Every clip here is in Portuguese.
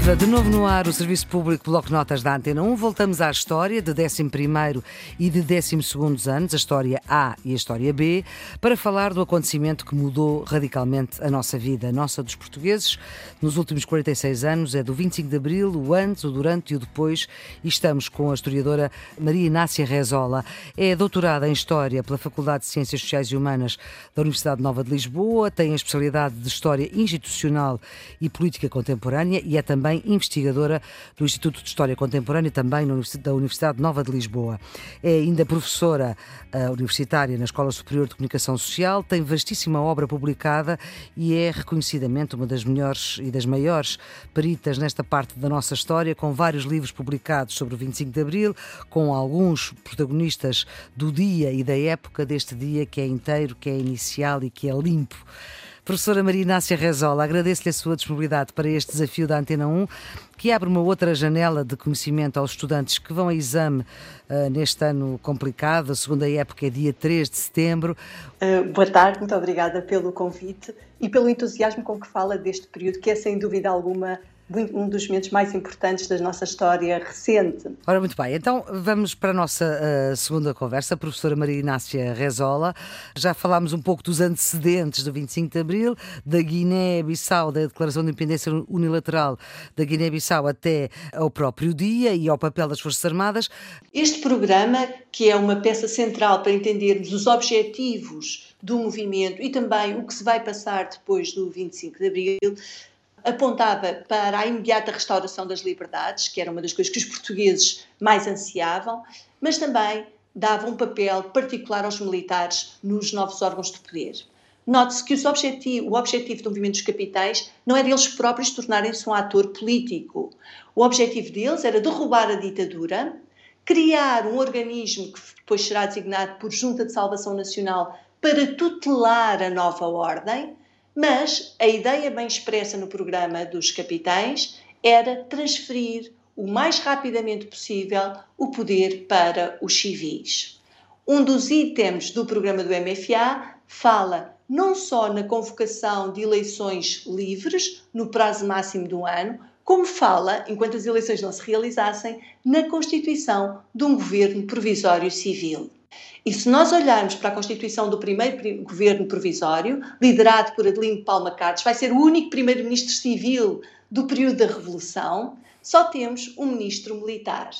Viva! De novo no ar o Serviço Público Bloco Notas da Antena 1. Voltamos à história de 11 e de 12 anos, a história A e a história B, para falar do acontecimento que mudou radicalmente a nossa vida, a nossa dos portugueses, nos últimos 46 anos. É do 25 de Abril, o antes, o durante e o depois. E estamos com a historiadora Maria Inácia Rezola. É doutorada em História pela Faculdade de Ciências Sociais e Humanas da Universidade Nova de Lisboa, tem a especialidade de História Institucional e Política Contemporânea e é também investigadora do Instituto de História Contemporânea, também da Universidade Nova de Lisboa. É ainda professora uh, universitária na Escola Superior de Comunicação Social, tem vastíssima obra publicada e é reconhecidamente uma das melhores e das maiores peritas nesta parte da nossa história, com vários livros publicados sobre o 25 de Abril, com alguns protagonistas do dia e da época deste dia que é inteiro, que é inicial e que é limpo. Professora Maria Inácia Rezola, agradeço-lhe a sua disponibilidade para este desafio da Antena 1, que abre uma outra janela de conhecimento aos estudantes que vão a exame uh, neste ano complicado. A segunda época é dia 3 de setembro. Uh, boa tarde, muito obrigada pelo convite e pelo entusiasmo com que fala deste período, que é sem dúvida alguma um dos momentos mais importantes da nossa história recente. Ora, muito bem, então vamos para a nossa uh, segunda conversa, a professora Maria Inácia Rezola. Já falámos um pouco dos antecedentes do 25 de Abril, da Guiné-Bissau, da Declaração de Independência Unilateral da Guiné-Bissau até ao próprio dia e ao papel das Forças Armadas. Este programa, que é uma peça central para entendermos os objetivos do movimento e também o que se vai passar depois do 25 de Abril, apontava para a imediata restauração das liberdades, que era uma das coisas que os portugueses mais ansiavam, mas também dava um papel particular aos militares nos novos órgãos de poder. Note-se que objetivo, o objetivo do movimento dos capitais não era eles próprios tornarem-se um ator político. O objetivo deles era derrubar a ditadura, criar um organismo que depois será designado por Junta de Salvação Nacional para tutelar a nova ordem mas a ideia bem expressa no programa dos capitães era transferir o mais rapidamente possível o poder para os civis. Um dos itens do programa do MFA fala não só na convocação de eleições livres no prazo máximo de um ano, como fala, enquanto as eleições não se realizassem, na constituição de um governo provisório civil. E se nós olharmos para a constituição do primeiro governo provisório, liderado por Adelino Palma Cartes, vai ser o único primeiro-ministro civil do período da Revolução, só temos um ministro militar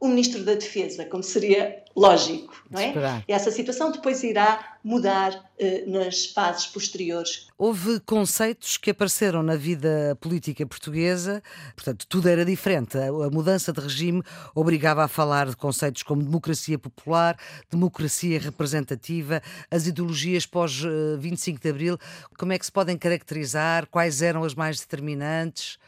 o Ministro da Defesa, como seria lógico, não é? E essa situação depois irá mudar eh, nas fases posteriores. Houve conceitos que apareceram na vida política portuguesa, portanto, tudo era diferente. A, a mudança de regime obrigava a falar de conceitos como democracia popular, democracia representativa, as ideologias pós-25 eh, de Abril, como é que se podem caracterizar, quais eram as mais determinantes?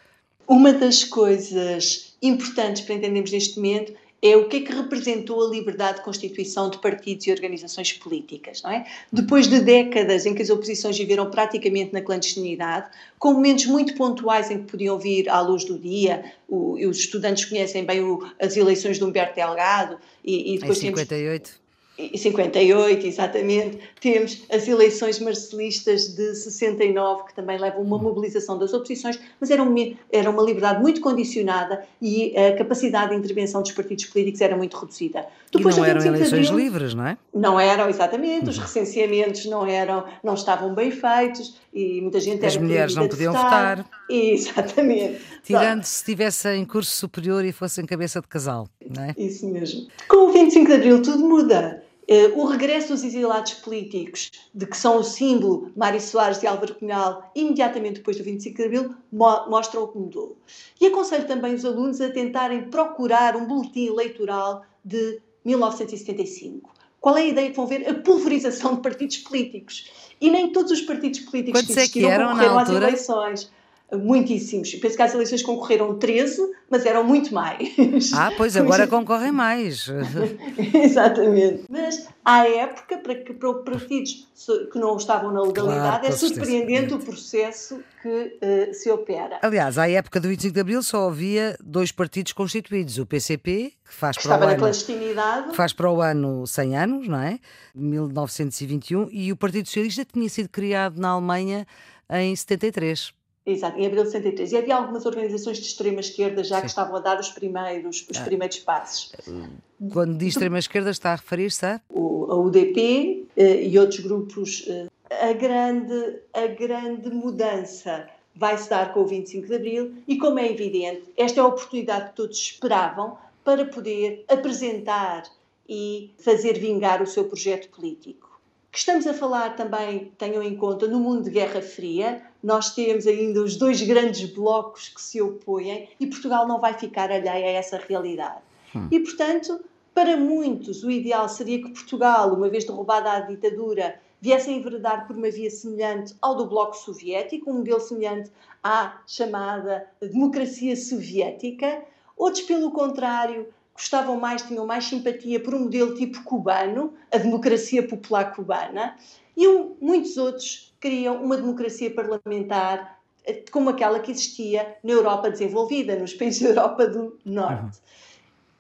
Uma das coisas importantes para entendermos neste momento é o que é que representou a liberdade de constituição de partidos e organizações políticas, não é? Depois de décadas em que as oposições viveram praticamente na clandestinidade, com momentos muito pontuais em que podiam vir à luz do dia, o, os estudantes conhecem bem o, as eleições de Humberto Delgado e, e depois em 58. Temos, em 58, exatamente, temos as eleições marcelistas de 69, que também levam uma mobilização das oposições, mas era, um, era uma liberdade muito condicionada e a capacidade de intervenção dos partidos políticos era muito reduzida. Depois, e não eram eleições abril, livres, não é? Não eram, exatamente, os recenseamentos não eram, não estavam bem feitos e muita gente As mulheres não podiam votar. votar. Exatamente. Tirando se estivesse em curso superior e fosse em cabeça de casal, não é? Isso mesmo. Com o 25 de Abril tudo muda. Uh, o regresso dos exilados políticos, de que são o símbolo Mário Soares e Álvaro Cunhal, imediatamente depois do 25 de Abril, mo mostram o que mudou. E aconselho também os alunos a tentarem procurar um boletim eleitoral de 1975. Qual é a ideia que vão ver? A pulverização de partidos políticos. E nem todos os partidos políticos Quantos que existiram é que eram altura? às eleições muitíssimos. Penso que as eleições concorreram 13, mas eram muito mais. Ah, pois agora concorrem mais. Exatamente. Mas à época, para, que, para partidos que não estavam na legalidade, claro, é surpreendente o processo que uh, se opera. Aliás, à época do 25 de Abril só havia dois partidos constituídos, o PCP, que faz que para estava o na ano, clandestinidade. Que faz para o ano 100 anos, não é? 1921, e o Partido Socialista tinha sido criado na Alemanha em 73. Exato, em abril de 63. E havia algumas organizações de extrema-esquerda já Sim. que estavam a dar os primeiros, os ah. primeiros passos. Quando diz extrema-esquerda está a referir-se a? A UDP eh, e outros grupos. Eh, a, grande, a grande mudança vai se dar com o 25 de Abril e, como é evidente, esta é a oportunidade que todos esperavam para poder apresentar e fazer vingar o seu projeto político. Que estamos a falar também, tenham em conta, no mundo de Guerra Fria, nós temos ainda os dois grandes blocos que se opõem e Portugal não vai ficar alheia a essa realidade. Hum. E, portanto, para muitos, o ideal seria que Portugal, uma vez derrubada a ditadura, viesse a enveredar por uma via semelhante ao do Bloco Soviético, um modelo semelhante à chamada democracia soviética. Outros, pelo contrário, gostavam mais, tinham mais simpatia por um modelo tipo cubano, a democracia popular cubana, e muitos outros queriam uma democracia parlamentar eh, como aquela que existia na Europa desenvolvida, nos países da Europa do Norte. Uhum.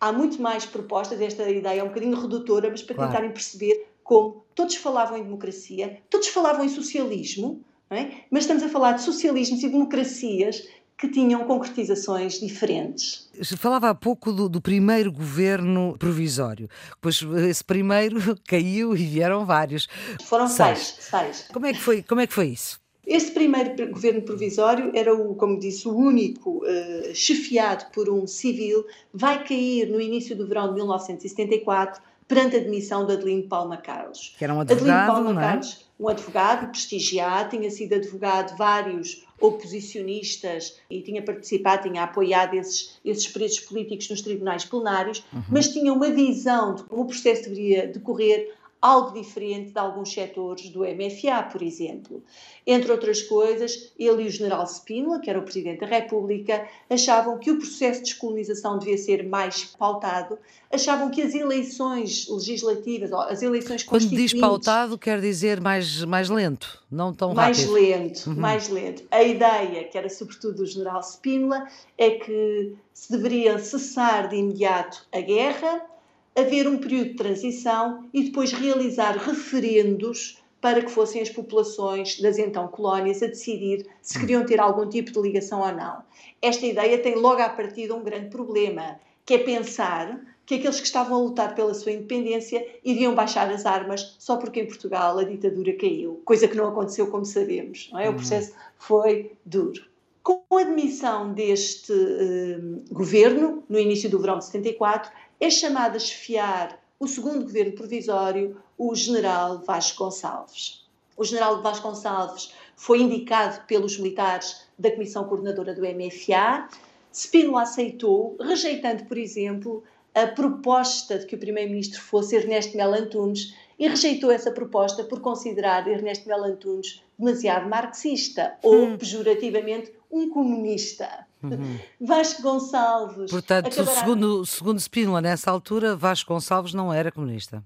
Há muito mais propostas, esta ideia é um bocadinho redutora, mas para claro. tentarem perceber como todos falavam em democracia, todos falavam em socialismo, é? mas estamos a falar de socialismos e democracias que tinham concretizações diferentes. Falava há pouco do, do, primeiro governo provisório, pois esse primeiro caiu e vieram vários. Foram seis. seis. Como, é que foi, como é que foi isso? Esse primeiro governo provisório era, o, como disse, o único uh, chefiado por um civil, vai cair no início do verão de 1974 perante a demissão de Adelino Palma Carlos. Que era um advogado, Palma não é? Carlos, um advogado prestigiado, tinha sido advogado de vários oposicionistas e tinha participado, tinha apoiado esses, esses presos políticos nos tribunais plenários, uhum. mas tinha uma visão de como o processo deveria decorrer algo diferente de alguns setores do MFA, por exemplo. Entre outras coisas, ele e o general Spínola, que era o Presidente da República, achavam que o processo de descolonização devia ser mais pautado, achavam que as eleições legislativas, as eleições Quando diz pautado, quer dizer mais, mais lento, não tão mais rápido. Mais lento, uhum. mais lento. A ideia, que era sobretudo do general Spínola, é que se deveria cessar de imediato a guerra, haver um período de transição e depois realizar referendos para que fossem as populações das então colónias a decidir se queriam ter algum tipo de ligação ou não. Esta ideia tem logo à partida um grande problema, que é pensar que aqueles que estavam a lutar pela sua independência iriam baixar as armas só porque em Portugal a ditadura caiu, coisa que não aconteceu, como sabemos. É? O uhum. processo foi duro. Com a admissão deste uh, governo, no início do verão de 74, é chamado a chefiar o segundo governo provisório o general Vasconcelos. O general Vasconcelos foi indicado pelos militares da Comissão Coordenadora do MFA. Spínola aceitou, rejeitando, por exemplo, a proposta de que o primeiro-ministro fosse Ernesto Mel Antunes e rejeitou essa proposta por considerar Ernesto Mel Antunes demasiado marxista ou, hum. pejorativamente, um comunista. Uhum. Vasco Gonçalves. Portanto, acabará... segundo, segundo Spínola, nessa altura, Vasco Gonçalves não era comunista.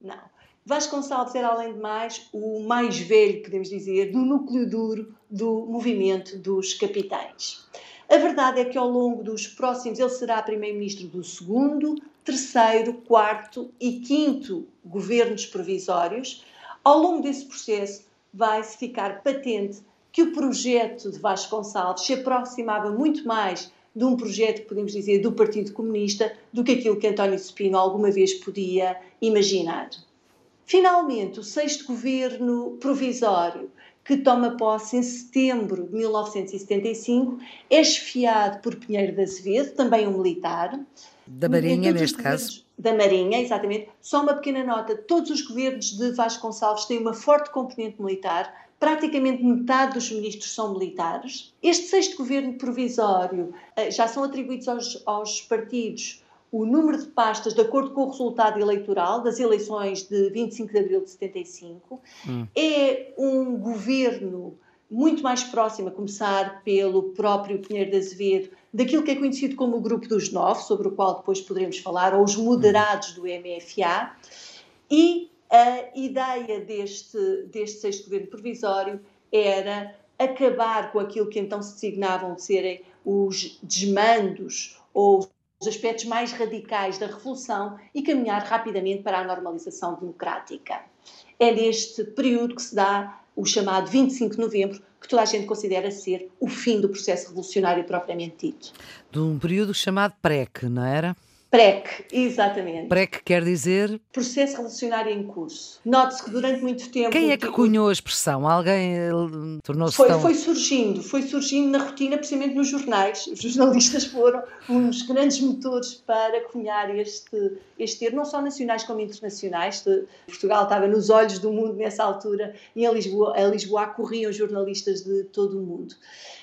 Não. Vasco Gonçalves era, além de mais, o mais velho, podemos dizer, do núcleo duro do movimento dos capitães. A verdade é que ao longo dos próximos, ele será primeiro-ministro do segundo, terceiro, quarto e quinto governos provisórios. Ao longo desse processo, vai-se ficar patente que o projeto de Vasconcelos se aproximava muito mais de um projeto, podemos dizer, do Partido Comunista do que aquilo que António Spino alguma vez podia imaginar. Finalmente, o sexto governo provisório, que toma posse em setembro de 1975, é esfiado por Pinheiro de Azevedo, também um militar. Da Marinha, neste caso. Da Marinha, exatamente. Só uma pequena nota: todos os governos de Vasconcelos têm uma forte componente militar, praticamente metade dos ministros são militares. Este sexto governo provisório eh, já são atribuídos aos, aos partidos o número de pastas de acordo com o resultado eleitoral das eleições de 25 de abril de 75. Hum. É um governo muito mais próximo, a começar pelo próprio Pinheiro de Azevedo, daquilo que é conhecido como o Grupo dos Nove, sobre o qual depois poderemos falar, ou os moderados do MFA. E a ideia deste, deste sexto governo provisório era acabar com aquilo que então se designavam de serem os desmandos ou os aspectos mais radicais da revolução e caminhar rapidamente para a normalização democrática. É neste período que se dá o chamado 25 de novembro, que toda a gente considera ser o fim do processo revolucionário propriamente dito. De um período chamado PREC, não era? PREC, exatamente. PREC quer dizer? Processo Revolucionário em Curso. Note-se que durante muito tempo. Quem é que cunhou a expressão? Alguém eh, tornou-se foi, tão... foi surgindo, foi surgindo na rotina, precisamente nos jornais. Os jornalistas foram uns grandes motores para cunhar este, este termo, não só nacionais como internacionais. Portugal estava nos olhos do mundo nessa altura e em Lisboa, a Lisboa corriam jornalistas de todo o mundo.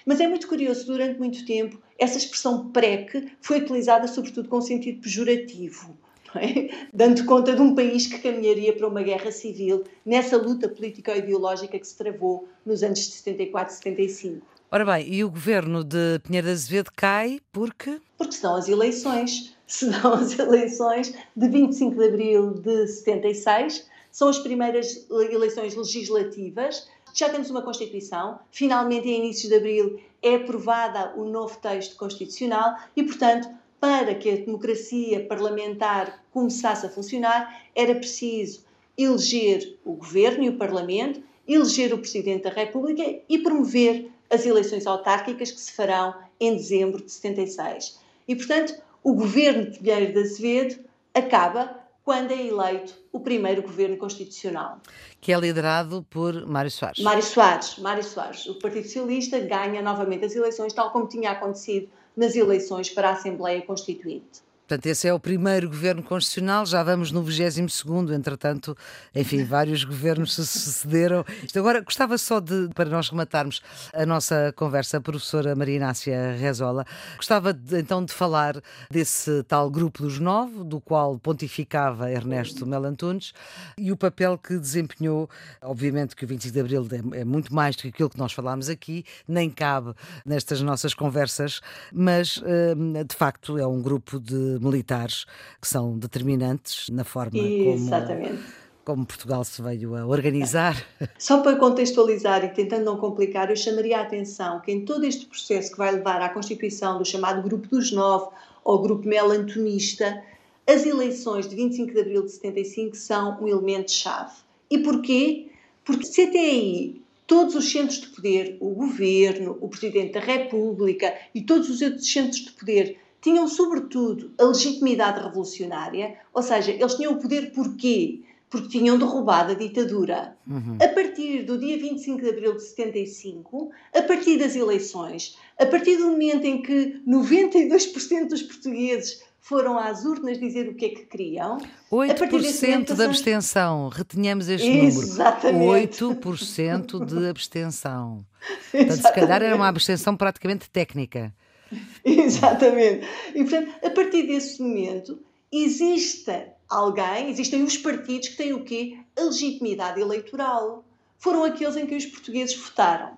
Mas é muito curioso, durante muito tempo, essa expressão PREC foi utilizada sobretudo com sentido pejorativo. É? Dando conta de um país que caminharia para uma guerra civil nessa luta política-ideológica que se travou nos anos de 74 e 75. Ora bem, e o governo de Pinheiro de Azevedo cai porque? Porque são as eleições. São as eleições de 25 de abril de 76, são as primeiras eleições legislativas já temos uma Constituição, finalmente, em inícios de abril, é aprovada o novo texto constitucional e, portanto, para que a democracia parlamentar começasse a funcionar, era preciso eleger o governo e o parlamento, eleger o presidente da República e promover as eleições autárquicas que se farão em dezembro de 76. E, portanto, o governo de Pinheiro de Azevedo acaba quando é eleito o primeiro governo constitucional. Que é liderado por Mário Soares. Mário Soares, Mário Soares. O Partido Socialista ganha novamente as eleições, tal como tinha acontecido nas eleições para a Assembleia Constituinte. Portanto, esse é o primeiro governo constitucional, já vamos no 22 entretanto, enfim, vários governos se sucederam. Agora, gostava só de, para nós rematarmos a nossa conversa, a professora Maria Inácia Rezola, gostava de, então de falar desse tal grupo dos nove, do qual pontificava Ernesto Melantunes, e o papel que desempenhou, obviamente que o 25 de Abril é, é muito mais do que aquilo que nós falámos aqui, nem cabe nestas nossas conversas, mas eh, de facto é um grupo de militares que são determinantes na forma Exatamente. como como Portugal se veio a organizar. Só para contextualizar e tentando não complicar, eu chamaria a atenção que em todo este processo que vai levar à constituição do chamado Grupo dos Nove ou Grupo Melantonista, as eleições de 25 de abril de 75 são um elemento-chave. E porquê? Porque se até aí todos os centros de poder, o governo, o Presidente da República e todos os outros centros de poder tinham, sobretudo, a legitimidade revolucionária, ou seja, eles tinham o poder porquê? Porque tinham derrubado a ditadura. Uhum. A partir do dia 25 de abril de 75, a partir das eleições, a partir do momento em que 92% dos portugueses foram às urnas dizer o que é que queriam. 8% de abstenção, retenhamos este Exatamente. número. 8% de abstenção. Portanto, se calhar era uma abstenção praticamente técnica. Exatamente. E, portanto, a partir desse momento, existe alguém, existem os partidos que têm o quê? A legitimidade eleitoral. Foram aqueles em que os portugueses votaram.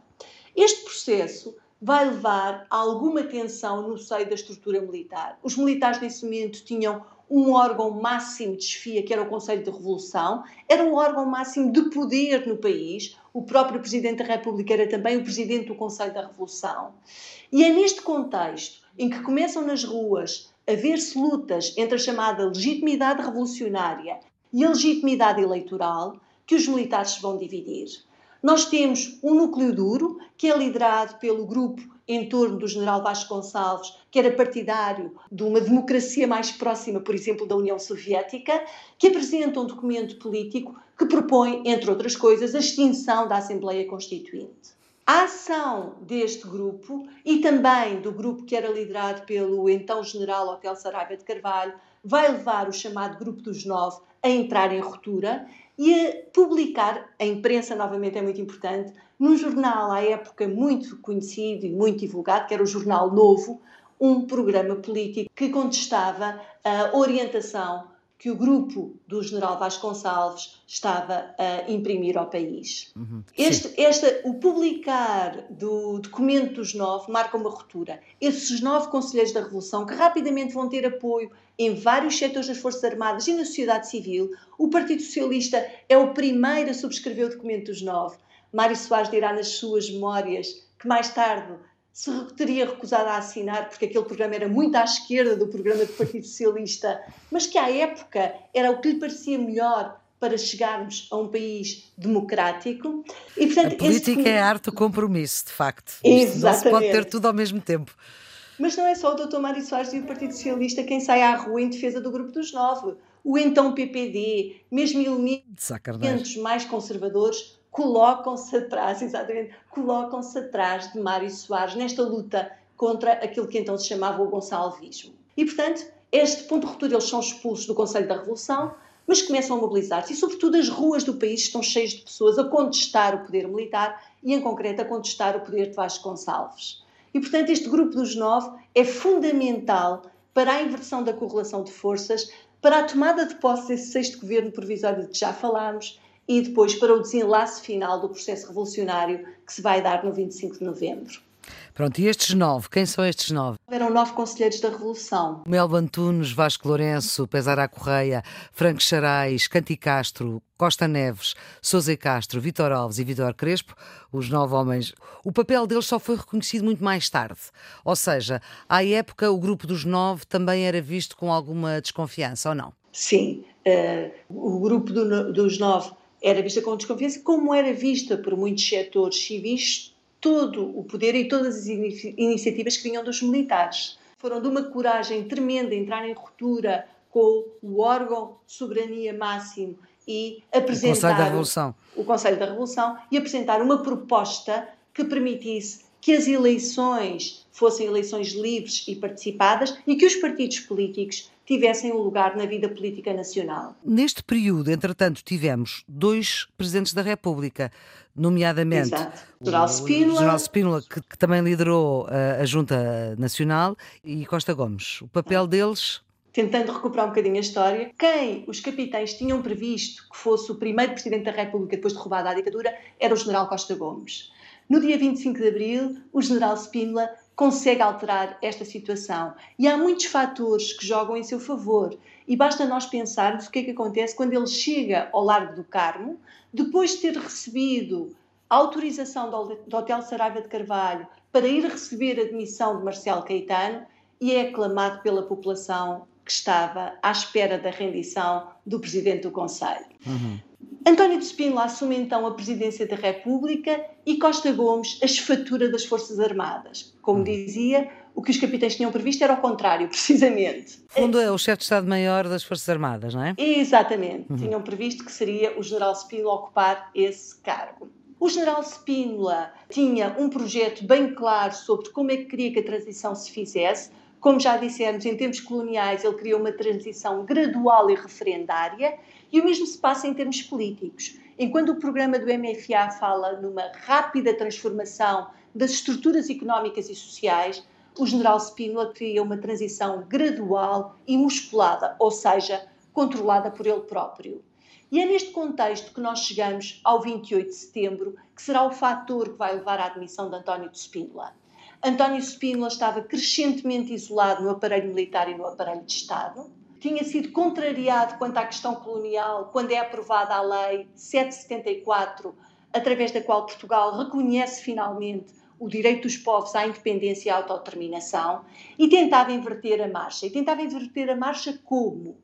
Este processo vai levar a alguma tensão no seio da estrutura militar. Os militares nesse momento tinham um órgão máximo de chefia, que era o Conselho de Revolução, era um órgão máximo de poder no país. O próprio Presidente da República era também o Presidente do Conselho da Revolução. E é neste contexto em que começam nas ruas a ver-se lutas entre a chamada legitimidade revolucionária e a legitimidade eleitoral que os militares se vão dividir. Nós temos um núcleo duro, que é liderado pelo grupo em torno do general Vasconcelos, que era partidário de uma democracia mais próxima, por exemplo, da União Soviética, que apresenta um documento político que propõe, entre outras coisas, a extinção da Assembleia Constituinte. A ação deste grupo e também do grupo que era liderado pelo então general Hotel Saraiva de Carvalho vai levar o chamado Grupo dos Nove a entrar em ruptura e publicar, a imprensa novamente é muito importante, num jornal à época muito conhecido e muito divulgado, que era o Jornal Novo, um programa político que contestava a orientação que o grupo do general Vasconcelos estava a imprimir ao país. Uhum, este, esta, o publicar do documento dos nove marca uma ruptura. Esses nove conselheiros da Revolução, que rapidamente vão ter apoio em vários setores das Forças Armadas e na sociedade civil, o Partido Socialista é o primeiro a subscrever o documento dos nove. Mário Soares dirá nas suas memórias que mais tarde se teria recusado a assinar, porque aquele programa era muito à esquerda do programa do Partido Socialista, mas que à época era o que lhe parecia melhor para chegarmos a um país democrático. E, portanto, a política esse... é a arte do compromisso, de facto. Exatamente. Não se pode ter tudo ao mesmo tempo. Mas não é só o Dr. Mário Soares e o Partido Socialista quem sai à rua em defesa do Grupo dos Nove. O então PPD, mesmo elementos mais conservadores, colocam-se atrás, exatamente, colocam-se atrás de Mário Soares nesta luta contra aquilo que então se chamava o gonçalvismo. E, portanto, este ponto de ruptura, eles são expulsos do Conselho da Revolução, mas começam a mobilizar-se e, sobretudo, as ruas do país estão cheias de pessoas a contestar o poder militar e, em concreto, a contestar o poder de Vasco Gonçalves. E, portanto, este grupo dos nove é fundamental para a inversão da correlação de forças, para a tomada de posse desse sexto governo provisório de que já falámos e depois para o desenlace final do processo revolucionário que se vai dar no 25 de novembro. Pronto, e estes nove, quem são estes nove? Eram nove conselheiros da Revolução. Melba Antunes, Vasco Lourenço, Pesara Correia, Franco Charais, Canti Castro, Costa Neves, Sousa Castro, Vitor Alves e Vitor Crespo, os nove homens. O papel deles só foi reconhecido muito mais tarde. Ou seja, à época o grupo dos nove também era visto com alguma desconfiança, ou não? Sim, uh, o grupo do, dos nove era vista com desconfiança, como era vista por muitos setores civis todo o poder e todas as iniciativas que vinham dos militares. Foram de uma coragem tremenda entrar em ruptura com o órgão de soberania máximo e apresentar o Conselho da Revolução. o Conselho da Revolução e apresentar uma proposta que permitisse que as eleições fossem eleições livres e participadas e que os partidos políticos tivessem um lugar na vida política nacional. Neste período, entretanto, tivemos dois presidentes da República, nomeadamente Exato. o General Spínola, General Spínola que, que, também liderou a, a Junta Nacional, e Costa Gomes. O papel deles tentando recuperar um bocadinho a história, quem os capitães tinham previsto que fosse o primeiro presidente da República depois de roubada a ditadura era o general Costa Gomes. No dia 25 de abril, o general Spínola consegue alterar esta situação. E há muitos fatores que jogam em seu favor. E basta nós pensarmos o que é que acontece quando ele chega ao Largo do Carmo, depois de ter recebido a autorização do Hotel Saraiva de Carvalho para ir receber a admissão de Marcelo Caetano e é aclamado pela população que estava à espera da rendição do Presidente do Conselho. Uhum. António de Spínola assume então a presidência da República e Costa Gomes a esfatura das Forças Armadas. Como hum. dizia, o que os capitães tinham previsto era o contrário, precisamente. Fundo é o chefe de Estado-Maior das Forças Armadas, não é? Exatamente. Uhum. Tinham previsto que seria o general Spínola ocupar esse cargo. O general Spínola tinha um projeto bem claro sobre como é que queria que a transição se fizesse. Como já dissemos, em tempos coloniais ele queria uma transição gradual e referendária e o mesmo se passa em termos políticos. Enquanto o programa do MFA fala numa rápida transformação das estruturas económicas e sociais, o general Spínola cria uma transição gradual e musculada, ou seja, controlada por ele próprio. E é neste contexto que nós chegamos ao 28 de setembro, que será o fator que vai levar à admissão de António de Spínola. António Spínola estava crescentemente isolado no aparelho militar e no aparelho de Estado tinha sido contrariado quanto à questão colonial quando é aprovada a Lei 774, através da qual Portugal reconhece finalmente o direito dos povos à independência e à autodeterminação, e tentava inverter a marcha. E tentava inverter a marcha como?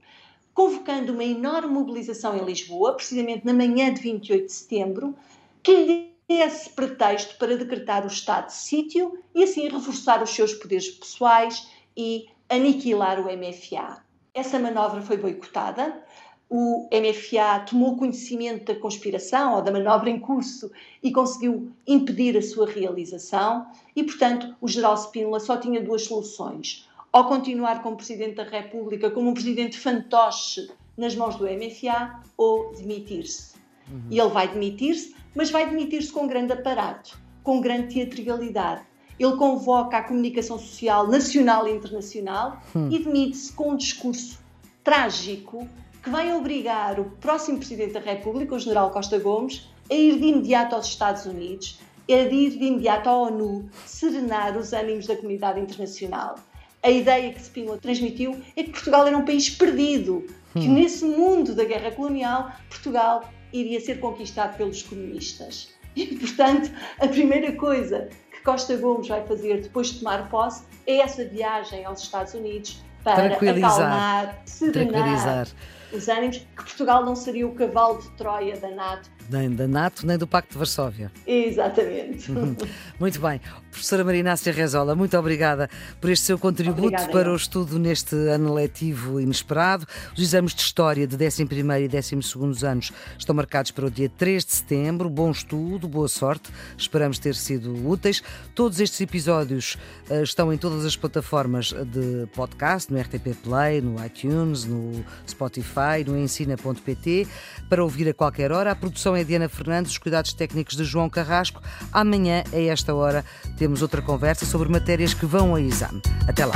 Convocando uma enorme mobilização em Lisboa, precisamente na manhã de 28 de setembro, que lhe desse pretexto para decretar o estado de sítio e assim reforçar os seus poderes pessoais e aniquilar o MFA. Essa manobra foi boicotada. O MFA tomou conhecimento da conspiração ou da manobra em curso e conseguiu impedir a sua realização. E, portanto, o general Spínola só tinha duas soluções: ou continuar como Presidente da República, como um Presidente fantoche nas mãos do MFA, ou demitir-se. Uhum. E ele vai demitir-se, mas vai demitir-se com grande aparato, com grande teatralidade ele convoca a comunicação social nacional e internacional hum. e demite-se com um discurso trágico que vai obrigar o próximo Presidente da República, o General Costa Gomes, a ir de imediato aos Estados Unidos, a ir de imediato à ONU, serenar os ânimos da comunidade internacional. A ideia que Spínola transmitiu é que Portugal era um país perdido, que hum. nesse mundo da guerra colonial, Portugal iria ser conquistado pelos comunistas. E, portanto, a primeira coisa Costa Gomes vai fazer depois de tomar posse é essa viagem aos Estados Unidos para acalmar, serenar os ânimos, que Portugal não seria o cavalo de Troia da NATO. Nem da NATO, nem do Pacto de Varsóvia. Exatamente. Muito bem. Professora Marinácia Rezola, muito obrigada por este seu contributo obrigada, para eu. o estudo neste ano letivo inesperado. Os exames de História de 11 e 12 anos estão marcados para o dia 3 de setembro. Bom estudo, boa sorte. Esperamos ter sido úteis. Todos estes episódios uh, estão em todas as plataformas de podcast, no RTP Play, no iTunes, no Spotify, no ensina.pt, para ouvir a qualquer hora. A produção é Diana Fernandes, os cuidados técnicos de João Carrasco. Amanhã, a esta hora, temos outra conversa sobre matérias que vão a exame. Até lá.